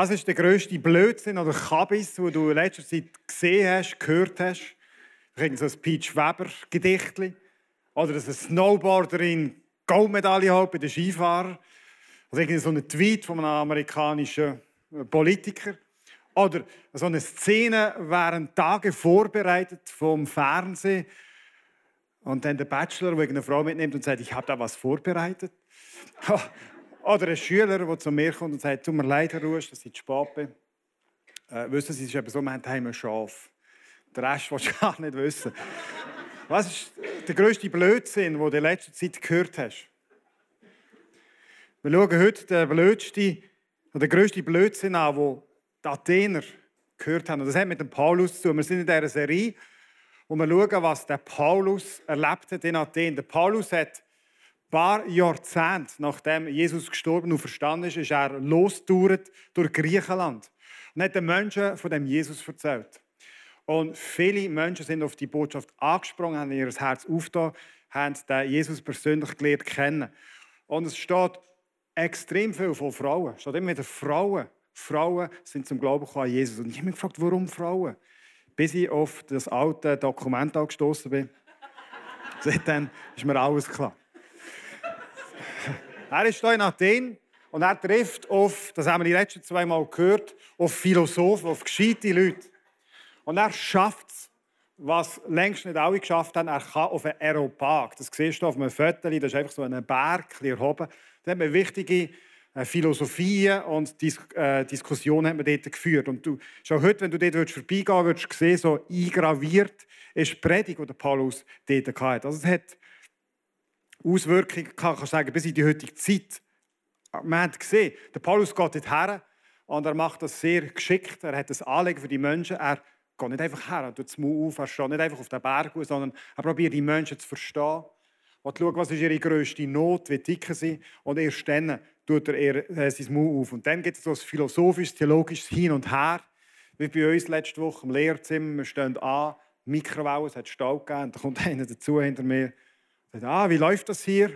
Was ist der grösste Blödsinn oder Kabis, den du in letzter Zeit gesehen hast, gehört hast? Irgend so ein Peach Weber Gedichtli oder dass ein Snowboarderin Goldmedaille hat bei den Skifahrern oder irgend so ein Tweet von einem amerikanischen Politiker oder so eine Szene während Tage vorbereitet vom Fernsehen und dann der Bachelor, der eine Frau mitnimmt und sagt, ich habe da was vorbereitet. Oder ein Schüler, der zu mir kommt und sagt, tut mir leid, Herr Rusch, dass ich zu spät bin. Äh, wissen Sie, es ist eben so, wir haben ein Schaf. Den Rest willst du gar nicht wissen. Was ist der grösste Blödsinn, den du in letzter Zeit gehört hast? Wir schauen heute den blödsten, den grössten Blödsinn an, den die Athener gehört haben. Und das hat mit dem Paulus zu tun. Wir sind in dieser Serie, wo wir schauen, was der Paulus erlebt hat in Athen. Der Paulus hat paar Jahrzehnte nachdem Jesus gestorben und verstanden ist, ist er losgetourt durch Griechenland und hat den Menschen von dem Jesus erzählt. Und viele Menschen sind auf die Botschaft angesprungen, haben ihr Herz aufgetan, haben den Jesus persönlich gelernt kennen. Und es steht extrem viel von Frauen. Es steht immer wieder Frauen. Frauen sind zum Glauben an Jesus. Und ich habe mich gefragt, warum Frauen? Bis ich auf das alte Dokument angestoßen bin. Seitdem ist mir alles klar. Er ist hier in Athen und er trifft auf, das haben wir die letzten zwei Mal gehört, auf Philosophen, auf gescheite Leute. Und er schafft es, was längst nicht alle geschafft haben. Er kann auf einen Aeropag. Das siehst du auf einem Foto, das ist einfach so ein Berg erhoben. Da hat man wichtige äh, Philosophien und Dis äh, Diskussionen hat man dort geführt. Und du, schon heute, wenn du dort vorbeigehen würdest, würdest du sehen, so eingraviert ist die Predigt, die Paulus dort hatte. Also es hat Auswirkungen kann, kann sagen, bis in die heutige Zeit. Wir haben gesehen, der Paulus geht dorthin und er macht das sehr geschickt. Er hat das Anliegen für die Menschen. Er geht nicht einfach her, er tut das Mund auf, er steht nicht einfach auf den Berg sondern er probiert die Menschen zu verstehen und schaut, was ist ihre grösste Not, wie dick sie und erst dann tut er äh, sein Mund auf. Und dann gibt es so ein philosophisches, theologisches Hin und Her, wie bei uns letzte Woche im Lehrzimmer. Wir stehen an, Mikrowellen, es hat Stau gegeben, da kommt einer dazu hinter mir ah, wie läuft das hier?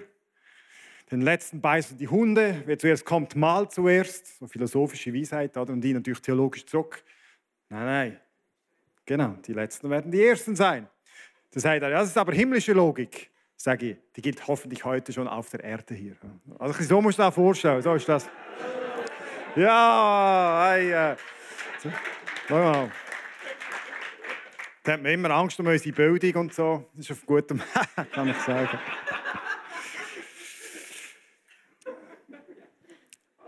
Den letzten beißen die Hunde. Wer zuerst kommt, mal zuerst. So philosophische Weisheit, oder? Und die natürlich theologisch zurück. Nein, nein. Genau, die Letzten werden die Ersten sein. Das er, das ist aber himmlische Logik. Sage ich, die gilt hoffentlich heute schon auf der Erde hier. Also so musst du dir vorstellen, so ist das. Ja, hey, äh. so. Mal. Da hat man immer Angst um unsere Bildung und so. Das ist auf gutem Weg, kann ich sagen.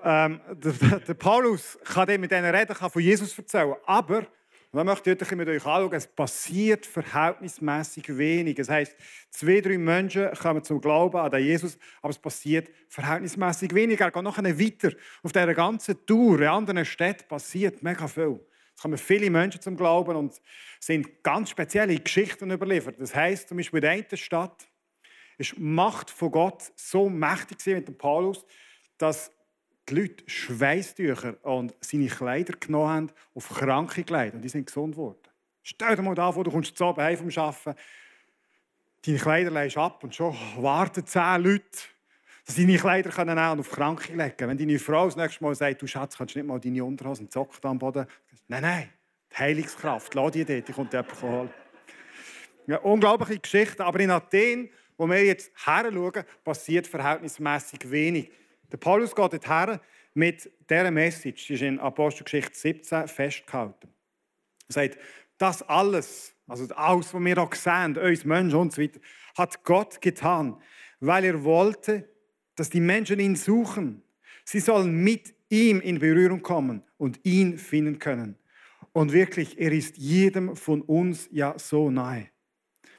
ähm, der, der, Paulus kann mit diesen Reden kann von Jesus erzählen, aber und möchte ich heute mit euch anschauen, es passiert verhältnismäßig wenig. Das heisst, zwei, drei Menschen kommen zum Glauben an den Jesus, aber es passiert verhältnismäßig wenig. Er geht noch weiter. Auf dieser ganzen Tour in anderen Städten passiert mega viel. Es kommen viele Menschen zum Glauben und sind ganz spezielle Geschichten überliefert. Das heißt zum Beispiel in der einen Stadt ist die Macht von Gott so mächtig mit dem Paulus, dass die Leute Schweißtücher und seine Kleider genommen haben, auf kranke Kleider und die sind gesund geworden. Stell dir mal vor, du kommst zu Abend vom Arbeiten, deine Kleider legst ab und schon warten zehn Leute Dass sie deine Kleider können und auf Kranke legen Wenn deine Frau das nächste Mal sagt, du Schatz, kannst nicht mal deine Unterhosen zocken am Boden. Nein, nein, die Heilungskraft, lass die dort, die kommt jemand holen. Ja, unglaubliche Geschichte, aber in Athen, wo wir jetzt her schauen, passiert verhältnismäßig wenig. Der Paulus geht dorthin mit dieser Message, die ist in Apostelgeschichte 17 festgehalten. Er sagt, das alles, also alles, was wir auch sehen, uns Menschen und so weiter, hat Gott getan, weil er wollte, dass die Menschen ihn suchen. Sie sollen mit ihm in Berührung kommen und ihn finden können. Und wirklich, er ist jedem von uns ja so nahe.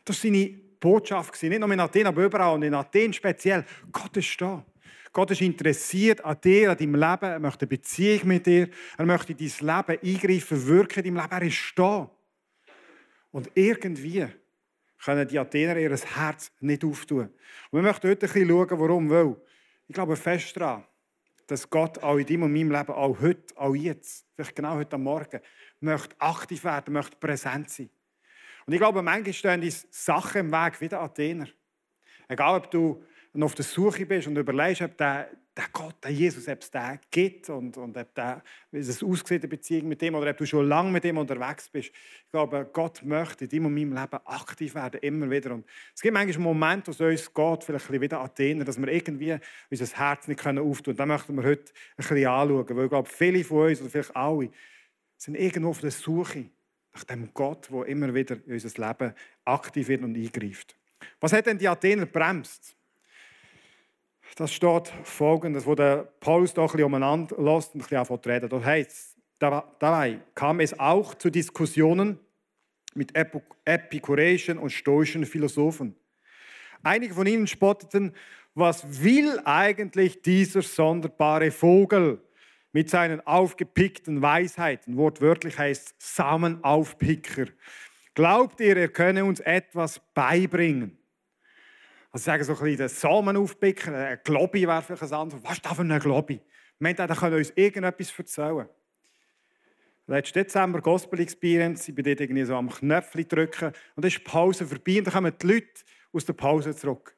Das war seine Botschaft, nicht nur in Athen, aber überall und in Athen speziell. Gott ist da. Gott ist interessiert an dir, an deinem Leben. Er möchte eine Beziehung mit dir. Er möchte in dein Leben eingreifen, wirken in deinem Leben. Er ist da. Und irgendwie können die Athener ihr Herz nicht auftun. Und wir möchten heute ein bisschen schauen, warum. Weil ich glaube fest daran, dass Gott auch in deinem und meinem Leben, auch heute, auch jetzt, vielleicht genau heute Morgen, möchte aktiv werden, möchte präsent sein. Und ich glaube, manchmal stehen uns Sachen im Weg wie der Athener. Egal, ob du noch auf der Suche bist und überlegst, ob der, der Gott, der Jesus, ob es den gibt und, und ob der, wie es aussieht, eine Beziehung mit dem oder ob du schon lange mit ihm unterwegs bist. Ich glaube, Gott möchte in deinem und meinem Leben aktiv werden, immer wieder. Und es gibt manchmal Momente, wo es uns geht, vielleicht ein wieder Athener, dass wir irgendwie unser Herz nicht auftun können. Das möchten wir heute ein bisschen anschauen, weil ich glaube, viele von uns, oder vielleicht alle, sind irgendwo auf der Suche nach dem Gott, der immer wieder in unser Leben aktiv wird und eingreift. Was hat denn die Athener bremst? Das steht folgendes, wo der Paulus doch ein bisschen umeinander lässt und ein bisschen anfängt reden. Das heißt, dabei kam es auch zu Diskussionen mit epikureischen und stoischen Philosophen. Einige von ihnen spotteten, was will eigentlich dieser sonderbare Vogel mit seinen aufgepickten Weisheiten? Wortwörtlich heißt Samenaufpicker. Glaubt ihr, er könne uns etwas beibringen? Also sagen so ein bisschen den Samen aufpicken, ein Globi wäre vielleicht ein anderes. Was ist das für ein Globi? Er, können uns irgendetwas erzählen. Letzten Dezember Gospel Experience, ich bin dort irgendwie so am Knöpfchen drücken und dann ist die Pause vorbei und dann kommen die Leute aus der Pause zurück.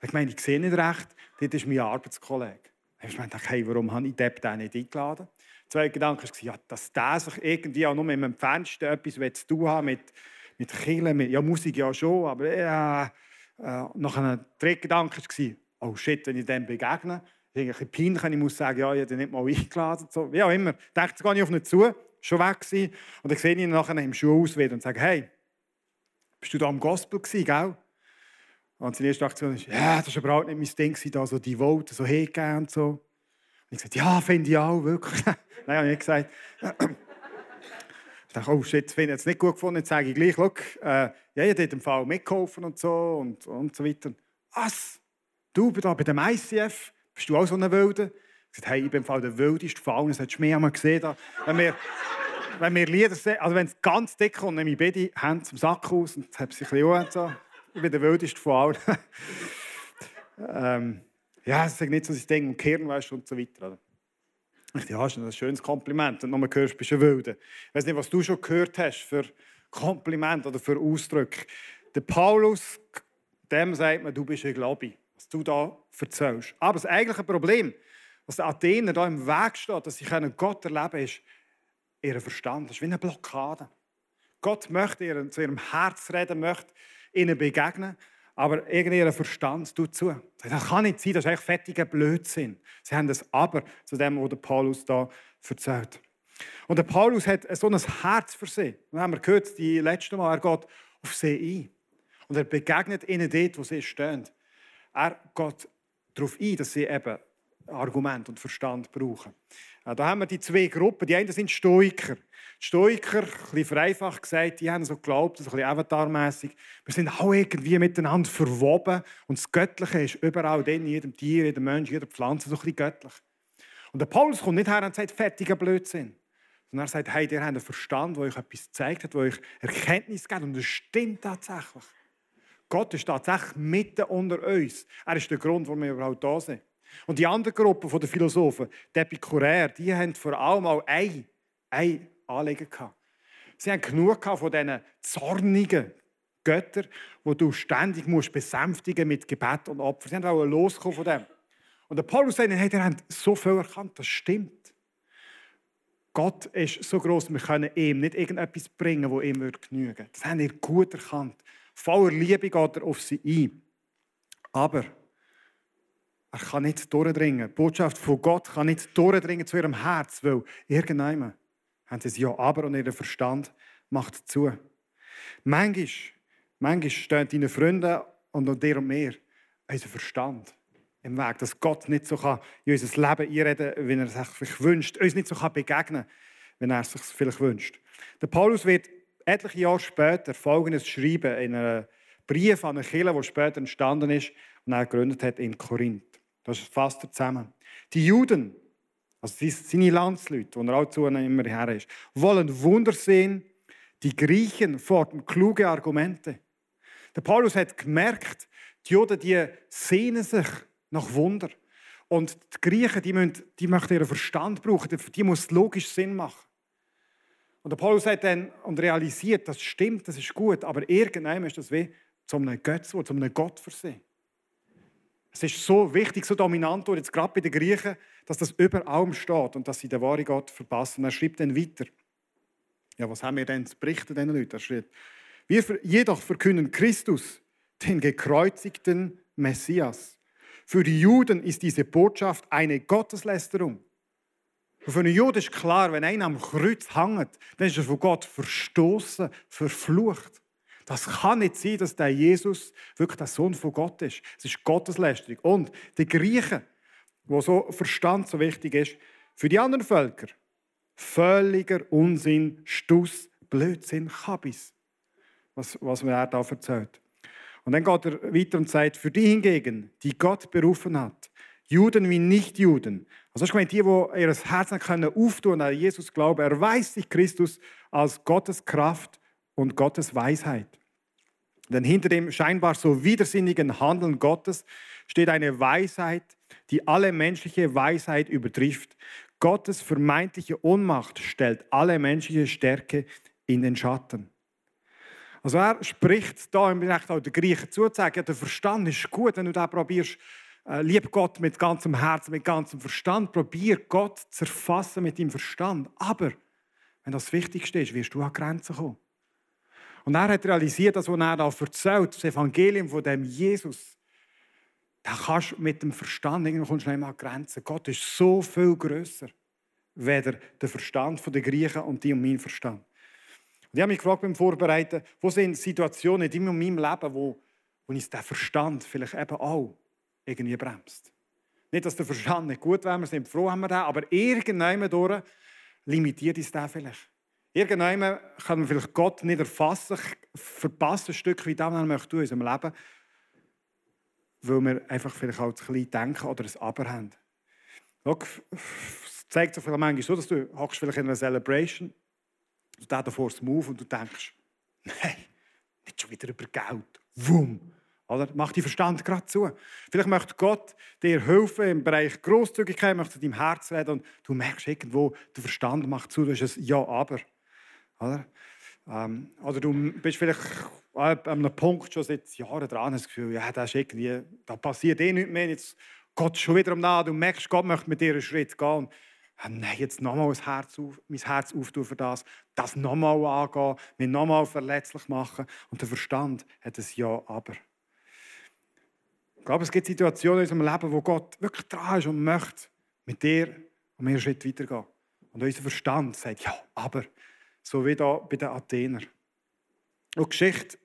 Ich meine, ich sehe nicht recht, dort ist mein Arbeitskollege. Ich meine, hey, warum habe ich den nicht eingeladen? Der zweite Gedanke war, ja, dass der sich irgendwie auch nur mit dem Entferntesten etwas zu tun hat mit, mit Kirchen, mit, ja, Musik ja schon, aber ja, äh, einem dritten Gedanke war, oh shit, wenn ich dem begegne, ist irgendwie peinlich, ich muss sagen, ja, ich habe ihn nicht mal eingeladen. So, wie auch immer. Ich dachte gar nicht auf ihn zu, schon weg gewesen. Und dann sehe ich ihn nachher im Schulausweg und sage, hey, bist du da am Gospel gewesen, gell? Und seine erste Aktion ist, ja, das war überhaupt nicht mein Ding, da so die Vote so hingehen und so. Und ich sagte, ja, finde ich auch, wirklich. Nein, habe ich nicht gesagt. Ich dachte, oh shit, finde ich jetzt nicht gut gefunden. Jetzt sage ich gleich, look, äh, ja, ich habe im Fall mitgeholfen und so und, und so weiter. Was? Du bist da bei dem ICF? Bist du auch so eine Wilde? Ich sagte, hey, ich bin im Fall der wildeste allen. Das hättest du mehr einmal gesehen. Da. Wenn wir, wenn wir Lieder sehen, also wenn es ganz dick kommt, nehme ich beide Hände zum Sack aus und habe sie ein bisschen so. Ich bin der wildeste von allen. ähm, ja, das ist nicht so sein Ding und Kehren, weißt und so weiter. Oder? Ich ja, das ist ein schönes Kompliment. Und nochmal hörst, bist du ein Wilde. Ich weiß nicht, was du schon gehört hast für Kompliment oder für Ausdrücke. Der Paulus, dem sagt man, du bist ein Glaube, was du da erzählst. Aber das eigentliche Problem, was den Athener da im Weg steht, dass sie Gott erleben können, ist ihr Verstand. Das ist wie eine Blockade. Gott möchte ihr zu ihrem Herz reden, möchte ihnen begegnen. Aber irgendein Verstand tut zu. Das kann nicht sein, das ist eigentlich fettiger Blödsinn. Sie haben das Aber zu dem, was Paulus da erzählt. Und der Paulus hat so ein Herz für sie. Wir haben gehört, die letzte Mal, er geht auf sie ein. Und er begegnet ihnen dort, wo sie stehen. Er geht darauf ein, dass sie eben Argument und Verstand brauchen. Da haben wir die zwei Gruppen. Die einen sind Stoiker. Die Stoiker, ein bisschen vereinfacht gesagt, die haben so geglaubt, so ein bisschen avatarmässig, wir sind alle irgendwie miteinander verwoben und das Göttliche ist überall in jedem Tier, jedem Mensch, jeder Pflanze so ein bisschen göttlich. Und der Paulus kommt nicht her und sagt, fertiger Blödsinn. Sondern er sagt, hey, ihr habt einen Verstand, der euch etwas gezeigt hat, der euch Erkenntnis gibt. Und das stimmt tatsächlich. Gott ist tatsächlich mitten unter uns. Er ist der Grund, warum wir überhaupt da sind. Und die andere Gruppe der Philosophen, die Epikuräer, die haben vor allem auch ein, ein Anliegen gehabt. Sie haben genug von diesen zornigen Göttern, die du ständig musst besänftigen mit Gebet und Opfer. Sie haben auch losgekommen von dem. Und der Paulus sagt, hey, ihr habt so viel erkannt, das stimmt. Gott ist so groß, wir können ihm nicht irgendetwas bringen, wo ihm genügen würde. Das haben wir gut erkannt. Voller Liebe geht er auf sie ein. Aber er kann nicht durchdringen. Die Botschaft von Gott kann nicht durchdringen zu ihrem Herz, weil irgendjemand haben sie es ja aber und ihr Verstand macht zu. Manchmal, manchmal stehen deine Freunde und dir und mir unser Verstand im Weg, dass Gott nicht so kann in unser Leben einreden kann, wie er es sich wünscht, uns nicht so kann begegnen kann, wenn er es sich vielleicht wünscht. Der Paulus wird etliche Jahre später Folgendes schreiben in einem Brief an eine Kirche, der später entstanden ist und er gegründet hat in Korinth. Das fasst er zusammen. Die Juden, also seine Landsleute, wo er auch zu immer her ist, wollen Wunder sehen. Die Griechen fordern kluge Argumente. Der Paulus hat gemerkt, die Juden die sehnen sich nach Wunder. Und die Griechen, die, müssen, die möchten ihren Verstand brauchen, die muss logisch Sinn machen. Und der Paulus hat dann und realisiert, das stimmt, das ist gut, aber irgendwann ist das wie zu einem Götz, zu einem Gott versehen. Es ist so wichtig, so dominant, und jetzt gerade bei den Griechen, dass das über allem steht und dass sie den wahren Gott verpassen. Er schreibt dann weiter. Ja, was haben wir denn zu berichten, diesen Leuten? Er schreibt, wir jedoch verkünden Christus, den gekreuzigten Messias. Für die Juden ist diese Botschaft eine Gotteslästerung. Und für einen Juden ist klar, wenn einer am Kreuz hängt, dann ist er von Gott verstoßen, verflucht. Das kann nicht sein, dass der Jesus wirklich der Sohn von Gott ist. Es ist Gotteslästerung. Und die Griechen, wo so Verstand so wichtig ist, für die anderen Völker völliger Unsinn, Stuss, Blödsinn, Kabis, was, was er da erzählt. Und dann geht er weiter und sagt, für die hingegen, die Gott berufen hat, Juden wie Nichtjuden, also ich meine, die, die ihr Herz können auftun an Jesus glauben, erweist sich Christus als Gottes Kraft und Gottes Weisheit. Denn hinter dem scheinbar so widersinnigen Handeln Gottes steht eine Weisheit, die alle menschliche Weisheit übertrifft. Gottes vermeintliche Ohnmacht stellt alle menschliche Stärke in den Schatten. Also er spricht da im Recht auch den Griechen zu, sagen, der Verstand ist gut, wenn du da probierst, äh, lieb Gott mit ganzem Herzen, mit ganzem Verstand, probier Gott zu erfassen mit deinem Verstand. Aber wenn das Wichtigste ist, wirst du an Grenzen kommen. Und er hat realisiert, dass, was er da erzählt, das Evangelium von dem Jesus, da kannst du mit dem Verstand irgendwann kommst du an Grenzen. Gott ist so viel größer, weder der Verstand der Griechen und die und mein Verstand. Und ich habe mich gefragt beim Vorbereiten, wo sind Situationen in meinem Leben, wo, wo uns der Verstand vielleicht eben auch irgendwie bremst. Nicht, dass der Verstand nicht gut wäre, wir sind froh, haben wir den, aber irgendwann durch limitiert uns der vielleicht. Irgendwann kann man vielleicht Gott nicht erfassen, verpassen ein Stück wie das, was er möchte in unserem Leben, weil wir einfach vielleicht auch zu klein denken oder ein Aber haben. Es zeigt sich manchmal so, dass du vielleicht in einer Celebration Du stehst da vor dem Move und du denkst, nein, nicht schon wieder über Geld. Wum. Oder? Mach die Verstand gerade zu. Vielleicht möchte Gott dir helfen im Bereich Großzügigkeit, möchte deinem Herz reden und du merkst irgendwo, der Verstand macht zu, du hast ein Ja, aber. Oder? Ähm, oder du bist vielleicht an einem Punkt schon seit Jahren dran, das Gefühl, ja, das ist irgendwie, da passiert eh nichts mehr, jetzt Gott schon wieder am Nahen, du merkst, Gott möchte mit dir einen Schritt gehen nein, jetzt nochmal Herz, mein Herz auftun für das, das nochmal angehen, mich nochmal verletzlich machen. Und der Verstand hat ein Ja, aber. Ich glaube, es gibt Situationen in unserem Leben, wo Gott wirklich dran ist und möchte mit dir und mir einen Schritt weitergehen. Und unser Verstand sagt, ja, aber. So wie da bei den Athenern. Und die Geschichte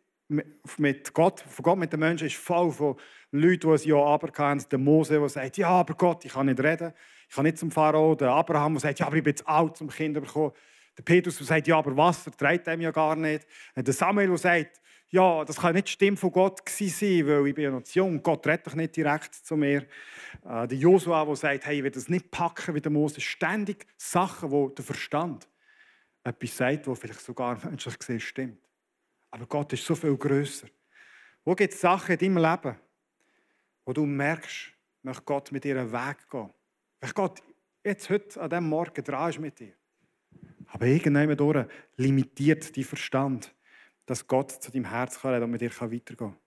mit Gott, von Gott mit den Menschen ist voll von Leuten, die ein Ja, aber kennen. Der Mose, der sagt, ja, aber Gott, ich kann nicht reden. Ich kann nicht zum Pharao. Der Abraham, der sagt, ja, aber ich bin zu alt, um Kinder zu bekommen. Der Petrus, der sagt, ja, aber Wasser trägt dem ja gar nicht. Der Samuel, der sagt, ja, das kann nicht die Stimme von Gott sein, weil ich bin ja noch zu jung. Gott redet doch nicht direkt zu mir. Äh, der Josua, der sagt, hey, ich will das nicht packen wie der Mose. Ständig Sachen, wo der Verstand etwas sagt, wo vielleicht sogar menschlich gesehen stimmt. Aber Gott ist so viel größer. Wo gibt es Sachen in deinem Leben, wo du merkst, möchte Gott mit dir einen Weg gehen? Wenn Gott jetzt heute an diesem Morgen dran ist mit dir. Aber durch limitiert dein Verstand, dass Gott zu deinem Herz kann und mit dir weitergehen kann.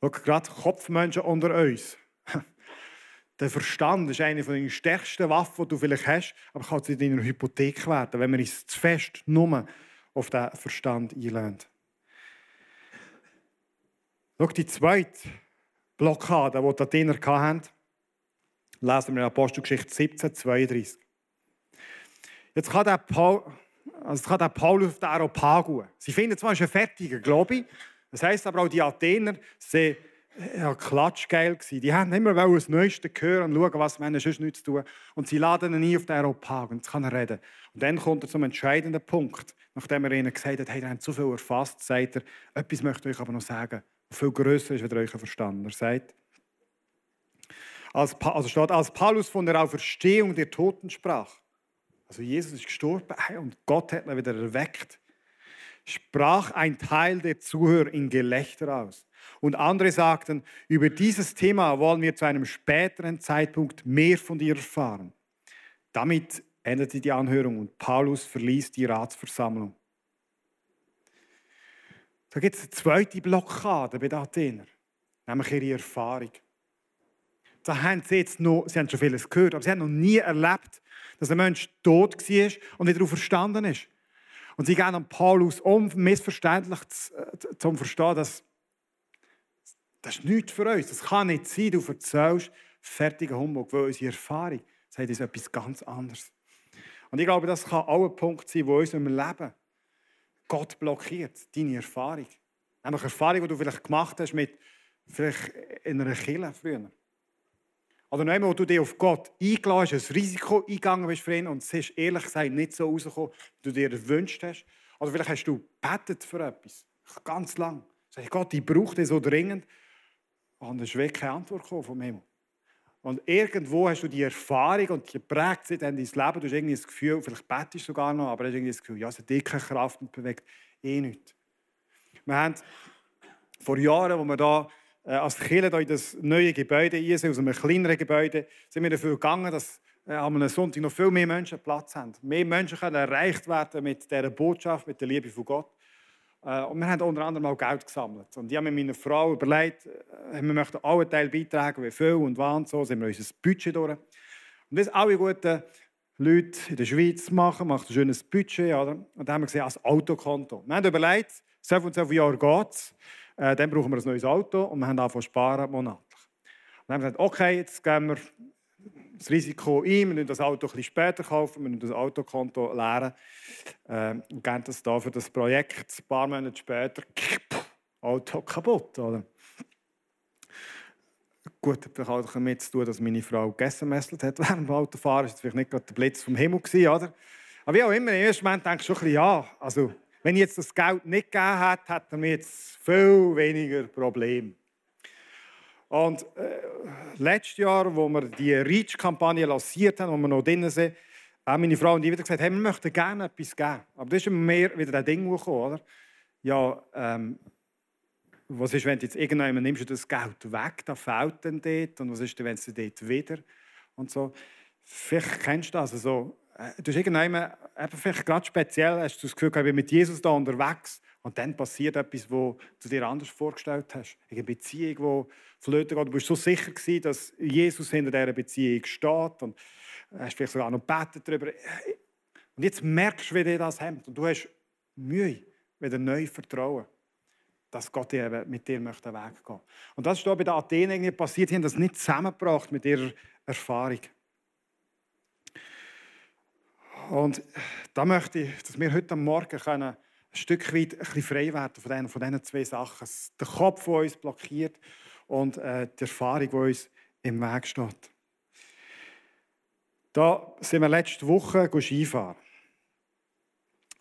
Schau, gerade Kopfmenschen unter uns. Der Verstand ist eine den stärksten Waffen, die du vielleicht hast, aber kann zu deiner Hypothek werden, wenn wir uns zu fest nur auf den Verstand einlösen. Schau, die zweite Blockade, die die Athener hatten, lesen wir in Apostelgeschichte 17, 32. Jetzt kann der, Paul, also kann der Paulus auf den Areopagus. Sie finden zwar, es ist ein fertiger Glaube, das heisst aber auch, die Athener sind ja, klatschgeil gewesen. Die haben immer das Neueste hören und schauen, was wir sonst nichts tun. Und sie laden ihn ein auf den Aeropag und jetzt kann er reden. Und dann kommt er zum entscheidenden Punkt. Nachdem er ihnen gesagt hat, hey, ihr habt zu viel erfasst, sagt er, etwas möchte ich euch aber noch sagen, was viel grösser ist, als euch verstanden. Er sagt, als, also steht, als Paulus von der Auferstehung der Toten sprach, also Jesus ist gestorben und Gott hat ihn wieder erweckt, sprach ein Teil der Zuhörer in Gelächter aus. Und andere sagten, über dieses Thema wollen wir zu einem späteren Zeitpunkt mehr von dir erfahren. Damit endete die Anhörung und Paulus verließ die Ratsversammlung. Da gibt es eine zweite Blockade bei den Athenern, nämlich ihre Erfahrung. Da haben sie jetzt noch, sie haben schon vieles gehört, aber sie haben noch nie erlebt, dass ein Mensch tot war und wieder verstanden ist. Und sie gehen an Paulus um, missverständlich zum Verstehen, dass das ist nichts für uns. Das kann nicht sein, du erzählst fertigen Humbug, weil unsere Erfahrung sagt uns etwas ganz anderes. Und ich glaube, das kann auch ein Punkt sein, wo uns im Leben Gott blockiert, deine Erfahrung. Nämlich Erfahrung, die du vielleicht gemacht hast mit vielleicht in einer Kille früher. Oder einmal, wo du dich auf Gott eingeladen hast, ein Risiko eingegangen bist für ihn und es ist ehrlich gesagt nicht so rausgekommen, wie du dir gewünscht hast. Oder vielleicht hast du betet für etwas, ganz lang. Sag Gott, ich brauche dich so dringend. Und es ist keine Antwort vom Himmel. Und irgendwo hast du die Erfahrung und die prägt sich dann dein Leben. Du hast irgendwie das Gefühl, vielleicht betest du sogar noch, aber du hast irgendwie das Gefühl, ja, es hat dicke Kraft und bewegt eh nichts. Wir haben vor Jahren, als wir da äh, als Kirche in das neue Gebäude rein sind, aus einem kleineren Gebäude, sind wir dafür gegangen, dass äh, am Sonntag noch viel mehr Menschen Platz haben. Mehr Menschen können erreicht werden mit dieser Botschaft, mit der Liebe von Gott. Äh, und wir haben unter anderem auch Geld gesammelt. Und ich habe mit meiner Frau überlegt, äh, wir möchten alle Teil beitragen, wie viel und wann. So sind wir unser Budget durch. Und das alle guten Leute in der Schweiz machen, macht ein schönes Budget. Oder? Und dann haben wir gesehen, als Autokonto. Wir haben überlegt, so und so viele Jahre geht es. Äh, dann brauchen wir ein neues Auto und wir haben angefangen sparen monatlich. Und dann haben wir gesagt, okay, jetzt gehen wir das Risiko ein, wir müssen das Auto ein später kaufen, wir müssen das Autokonto leeren äh, und geben das da für das Projekt. Ein paar Monate später, Auto kaputt. Oder? Gut, hat auch damit zu tun, dass meine Frau gegessen hat während dem Autofahren. Das war vielleicht nicht gerade der Blitz vom Himmel, gewesen, oder? Aber wie auch immer, im ersten Moment denke ich schon ein bisschen, ja, also, wenn ich jetzt das Geld nicht gegeben hätte, hätten wir jetzt viel weniger Probleme. Und äh, letztes Jahr, wo wir die REACH-Kampagne lanciert haben, wo wir noch drinnen sind, haben meine Frau und ich wieder gesagt, hey, wir möchten gerne etwas geben. Aber das ist mehr wieder ein Ding gekommen, oder? Ja, ähm, was ist, wenn du jetzt irgendwann nimmst du das Geld weg, da fehlt dann dort. Und was ist, wenn es dort wieder? Und so. Vielleicht kennst du das. Also, du hast irgendwann, vielleicht gerade speziell, hast du das Gefühl, ich bin mit Jesus da unterwegs und dann passiert etwas, was du dir anders vorgestellt hast. Eine Beziehung, die flöten geht. Du bist so sicher gewesen, dass Jesus hinter dieser Beziehung steht und hast vielleicht sogar noch betet darüber. Und jetzt merkst du, wie dir das hemmt. Und du hast Mühe, wieder neu vertrauen, dass Gott mit dir möchte Weg gehen Und das ist da bei den Athenen passiert. Sie haben das nicht zusammengebracht mit ihrer Erfahrung. Und da möchte ich, dass wir heute Morgen können ein Stück weit ein bisschen frei werden von diesen, von diesen zwei Sachen. Der Kopf, der uns blockiert und äh, die Erfahrung, die uns im Weg steht. Da sind wir letzte Woche Skifahren.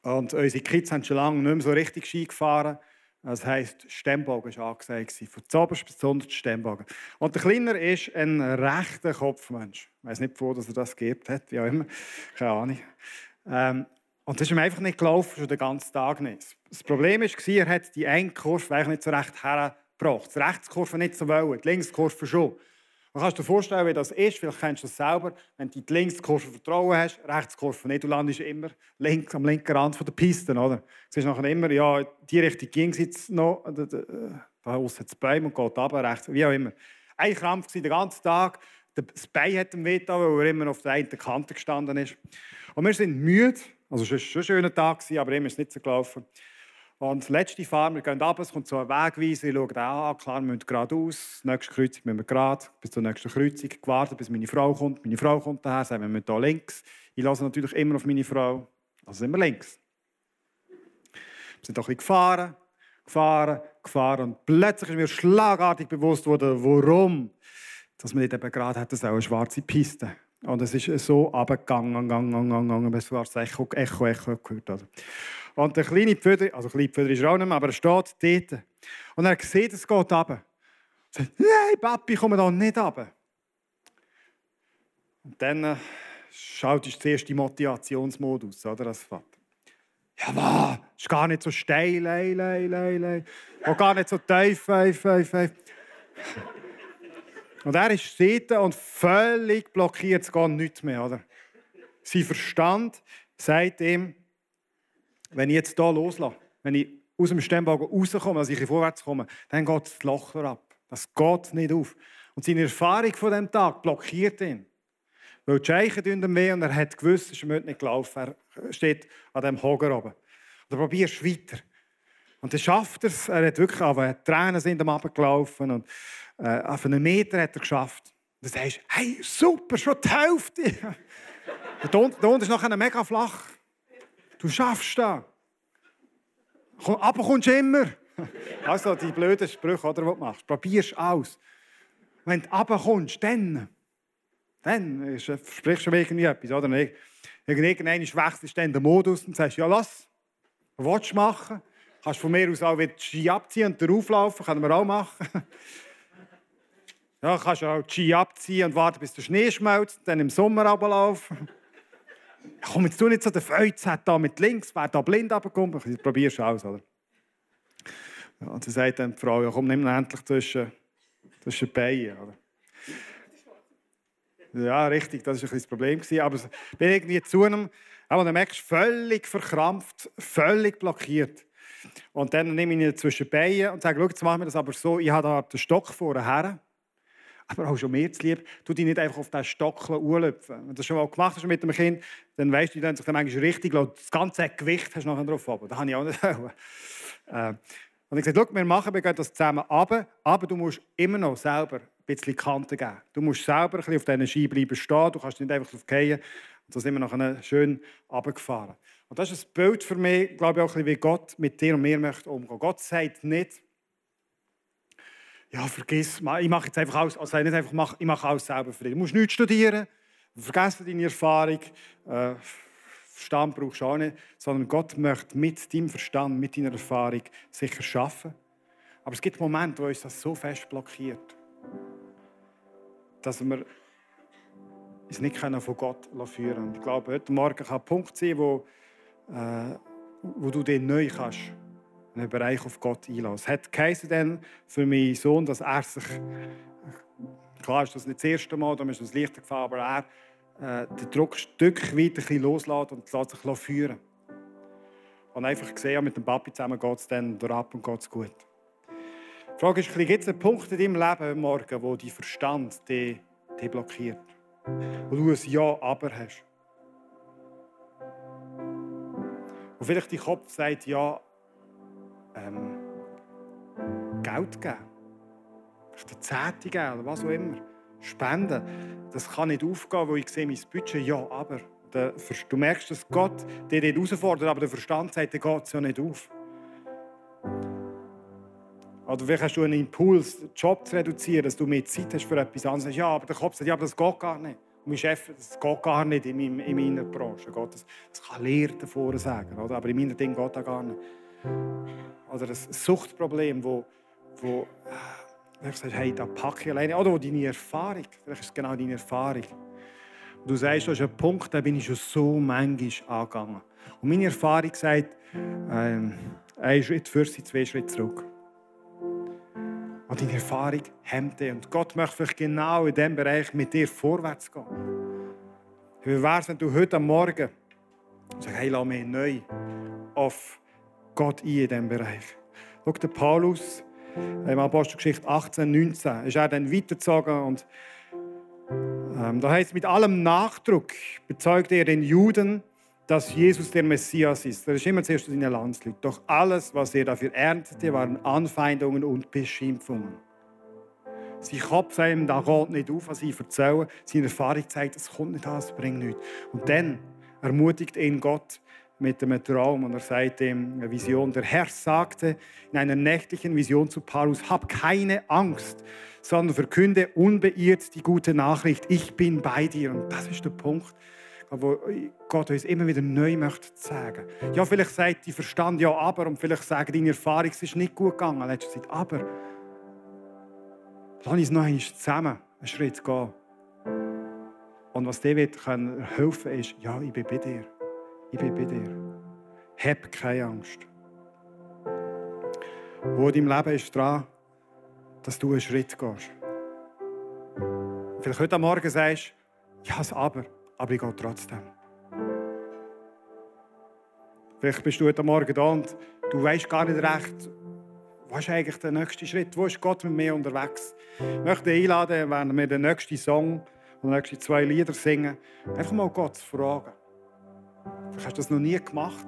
Und unsere Kids haben schon lange nicht mehr so richtig Ski gefahren. Das heisst, Stemmbogen war angesagt. Von Zoberst bis zum Stemmbogen. Und der Kleiner ist ein rechter Kopfmensch. Ich weiß nicht, wo er das gegeben hat, wie auch immer. Keine Ahnung. Ähm, und das ist ihm einfach nicht gelaufen, schon den ganzen Tag nicht. Das Problem war, er hat die Kurve nicht so recht hergebracht. Die Rechtskurve nicht so wollen, die Linkskurve schon. Man kannst dir vorstellen, wie das ist. Vielleicht kennst du das selber. Wenn du die Linkskurve Vertrauen hast, Rechtskurve nicht, du landest immer links, am linken Rand der Piste. Oder? Es ist nachher immer, ja, die Richtung ging es jetzt noch. da aussen das Bein und geht runter, rechts, wie auch immer. Ein Krampf war den ganzen Tag. Das Bein hat ihm weh weil er immer auf der einen Kante gestanden ist. Und wir sind müde. Also es war schon ein schöner Tag, aber immer ist es nicht so gelaufen. Und das letzte Fahren, wir gehen runter, es kommt so ein Wegweiser, ich schaue an, klar, wir müssen geradeaus, nächste Kreuzung müssen wir gerade, bis zur nächsten Kreuzung, gewartet, bis meine Frau kommt. Meine Frau kommt daher, sagt, wir müssen hier links. Ich lasse natürlich immer auf meine Frau, also sind wir links. Wir sind doch ein bisschen gefahren, gefahren, gefahren und plötzlich ist mir schlagartig bewusst worden, warum dass man nicht eben gerade hat, das auch eine schwarze Piste. Und es ist so runtergegangen, gegangen, gegangen, bis du das Echo, Echo, Echo gehört hast. Und der kleine Pföder, also kleine Pföder ist er auch nicht mehr, aber er steht dort. Und er sieht, es geht runter. Er sagt, nein, Papi, komm da nicht runter. Und dann äh, schaut ich zuerst die Motivationsmodus, oder, als Vater. Ja, was? Ist gar nicht so steil, ei, ei, ei, ei. Und gar nicht so tief, tief, tief, tief. Und er ist dort und völlig blockiert, es geht nichts mehr. Oder? Sein Verstand sagt ihm, wenn ich jetzt hier loslasse, wenn ich aus dem Stemmbogen rauskomme, also ich vorwärts komme, dann geht das Loch ab. Das geht nicht auf. Und seine Erfahrung von diesem Tag blockiert ihn. Weil die Scheichen tun ihm weh und er hat gewusst, es ist nicht gelaufen. Er steht an diesem Hoger oben. Und er probiert weiter. Und dann schafft er es. Er hat wirklich, aber Tränen sind ihm abgelaufen. Und äh, auf einen Meter hat er geschafft. Dann sagst du, hey, super, schon die Hälfte. der Unten ist nachher mega flach. Du schaffst das. Aber kommst du immer. Also die blöden Sprüche, oder, die du machst. Probierst aus. Wenn du runterkommst, dann, dann versprichst du irgendwie etwas. Oder? Irgendwann wechselst du dann den Modus und sagst, ja, lass, was willst du machen? Kannst von mir aus auch wieder die Ski abziehen und drauflaufen, können wir auch machen. Ja, kannst auch die Ski abziehen und warten, bis der Schnee schmelzt, dann im Sommer runterlaufen. Komm, jetzt tu nicht so den Feuz hat da mit links, wer da blind runterkommt. Ich probier's aus, oder? Ja, und dann sagt dann die Frau, ja, komm, nimm endlich zwischen, zwischen die Beine, oder? Ja, richtig, das war ein das Problem. Aber ich bin irgendwie zu einem, aber dann merkst du, völlig verkrampft, völlig blockiert. Und dann nehme ich ihn zwischen die Beine und sage, schau, jetzt machen wir das aber so, ich habe da den Stock vorher aber auch schon mehr zu lieb, du dich nicht einfach auf diesen Stock anlöpfen. Wenn du das schon mal gemacht hast mit dem Kind, dann weißt du, die sich dann manchmal richtig Das ganze Gewicht hast du nachher drauf Das habe ich auch nicht. äh, und ich gesagt, wir machen, wir gehen das zusammen runter, aber du musst immer noch selber ein bisschen Kante geben. Du musst selber ein bisschen auf diesen Ski bleiben stehen, du kannst nicht einfach drauf fallen. Und so sind wir nachher schön runtergefahren. Und das ist ein Bild für mich, glaube ich, auch ein bisschen, wie Gott mit dir und mir möchte umgehen. Gott sagt nicht, ja, vergiss, ich mache jetzt einfach alles, also nicht einfach, ich mache alles selber für dich. Du musst nichts studieren, vergiss deine Erfahrung, äh, Verstand brauchst du auch nicht, sondern Gott möchte mit deinem Verstand, mit deiner Erfahrung sicher schaffen. Aber es gibt Momente, wo uns das so fest blockiert, dass wir uns nicht von Gott führen können. Ich glaube, heute Morgen kann ein Punkt sein, wo, äh, wo du den neu kannst einen Bereich auf Gott einlassen. Es hat geheißen dann für meinen Sohn, dass er sich, klar ist das nicht das erste Mal, da ist es leichter gefallen, aber er äh, den Druck ein Stück weit loslässt und lässt sich führen. Und einfach gesehen, mit dem Papi zusammen geht es dann ab und geht es gut. Die Frage ist, gibt es einen Punkt in deinem Leben morgen, wo dein Verstand dich, dich blockiert? Wo du ein Ja, aber hast? Und vielleicht dein Kopf sagt, ja, ähm, Geld geben. Vielleicht eine Zehnte geben oder was auch immer. Spenden. Das kann nicht aufgehen, weil ich sehe mein Budget. Ja, aber du merkst, dass Gott dich herausfordert, aber der Verstand sagt, der geht es ja nicht auf. Oder vielleicht hast du einen Impuls, den Job zu reduzieren, dass du mehr Zeit hast für etwas anderes. Ja, aber der Kopf sagt, ja, aber das geht gar nicht. Und mein Chef, das geht gar nicht in, meinem, in meiner Branche. Das, kann Lehrer davor sagen, oder? aber in meinem Ding geht das gar nicht oder ein Suchtproblem, wo, wo äh, sagst, hey, da packe ich alleine. Oder wo deine Erfahrung, vielleicht ist es genau deine Erfahrung. Du sagst, das ist ein Punkt, da bin ich schon so manchmal angegangen. Und meine Erfahrung sagt, ähm, ein Schritt für sie, zwei Schritte zurück. Und deine Erfahrung hemmt dich. Und Gott möchte vielleicht genau in diesem Bereich mit dir vorwärts gehen. Wie wäre es, wenn du heute Morgen sagst, hey, lass mich neu auf Gott ein in diesem Bereich. Schau, der Paulus Im Apostelgeschichte 18, 19 ist er dann weitergezogen und ähm, da heißt mit allem Nachdruck bezeugt er den Juden, dass Jesus der Messias ist. Das ist immer zuerst in seinen Landsleuten. Doch alles, was er dafür erntete, waren Anfeindungen und Beschimpfungen. Sein Kopf ihm, da geht nicht auf, was sie erzählen. Seine Erfahrung zeigt, es kommt nicht an, es bringt nichts. Und dann ermutigt ihn Gott mit einem Traum und er sagt ihm eine Vision. Der Herr sagte in einer nächtlichen Vision zu Paulus, hab keine Angst, sondern verkünde unbeirrt die gute Nachricht. Ich bin bei dir. Und das ist der Punkt, wo Gott uns immer wieder neu möchte sagen. Ja, vielleicht sagt die Verstand ja aber und vielleicht sagen deine Erfahrung, es ist nicht gut gegangen letzte Zeit. Aber lass uns noch einmal zusammen einen Schritt gehen. Und was dir helfen ist, ja, ich bin bei dir. Ich bin bei dir. Hab keine Angst. Wo in deinem Leben ist dran, dass du einen Schritt gehst. Vielleicht heute Morgen sagst ja, das aber, aber ich gehe trotzdem. Vielleicht bist du heute Morgen da und du weißt gar nicht recht, was ist eigentlich der nächste Schritt? Wo ist Gott mit mir unterwegs? Ich möchte einladen, wenn wir den nächsten Song und die nächsten zwei Lieder singen, einfach mal Gott zu fragen. Vielleicht hast du das noch nie gemacht,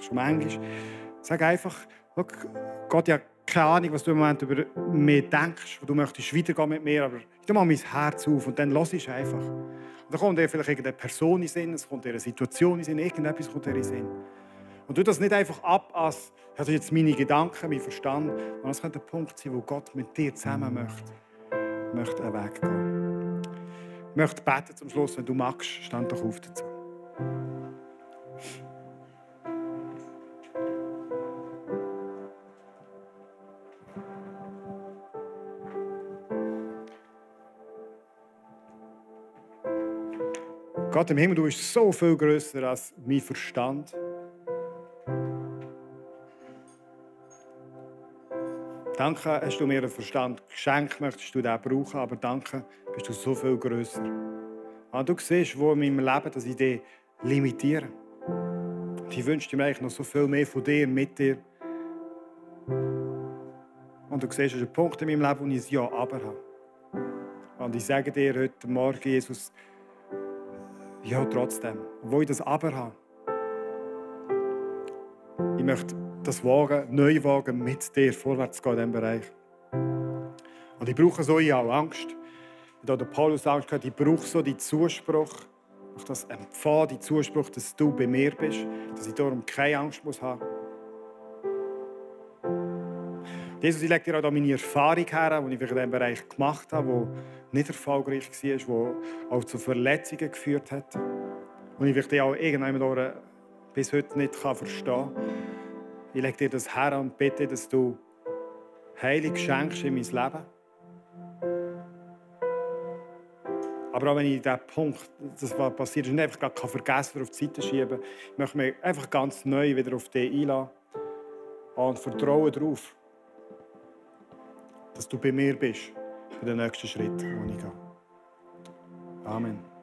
schon manchmal. Sag einfach, Gott, ja keine Ahnung, was du im Moment über mich denkst, wo du möchtest weitergehen mit mir, aber ich mal mein Herz auf und dann lass ich einfach. Und dann kommt dir vielleicht irgendeine Person in Sinn, es kommt dir eine Situation in Sinn, irgendetwas kommt dir in Sinn. Und du das nicht einfach ab als, also jetzt meine Gedanken, mein Verstand, sondern es könnte ein Punkt sein, wo Gott mit dir zusammen möchte, möchte einen Weg gehen. Ich möchte beten zum Schluss, wenn du magst, stand doch auf dazu. Gott im Himmel, du bist so viel größer als mein Verstand. Danke, hast du mir einen Verstand geschenkt, möchtest du den brauchen, aber danke, bist du so viel größer. Ah, du siehst, wo in meinem Leben, dass ich dich limitiere. Ich wünsche mir eigentlich noch so viel mehr von dir, mit dir. Und du siehst, es ist ein Punkt in meinem Leben, wo ich ein Ja aber habe. Und ich sage dir heute Morgen, Jesus, ja, trotzdem, wo ich das aber habe. Ich möchte das wagen, neu wagen, mit dir vorwärts gehen in diesem Bereich. Und ich brauche so auch Angst. Da der Paulus Angst hat, ich brauche so die Zuspruch, ich das empfange, die Zuspruch, dass du bei mir bist, dass ich darum keine Angst muss haben. Jesus, ich lege dir auch meine Erfahrung her, die ich in diesem Bereich gemacht habe, die nicht erfolgreich war, die auch zu Verletzungen geführt hat. Und ich vielleicht auch irgendwann bis heute nicht verstehen kann. Ich lege dir das her und bitte, dass du Heilig schenkst in mein Leben. Aber auch wenn ich diesen Punkt, das was passiert ist, nicht einfach gar vergessen oder auf die Seite schieben, ich möchte mich einfach ganz neu wieder auf dich einladen und vertrauen darauf, dass du bei mir bist für den nächsten Schritt, den ich gehe. Amen.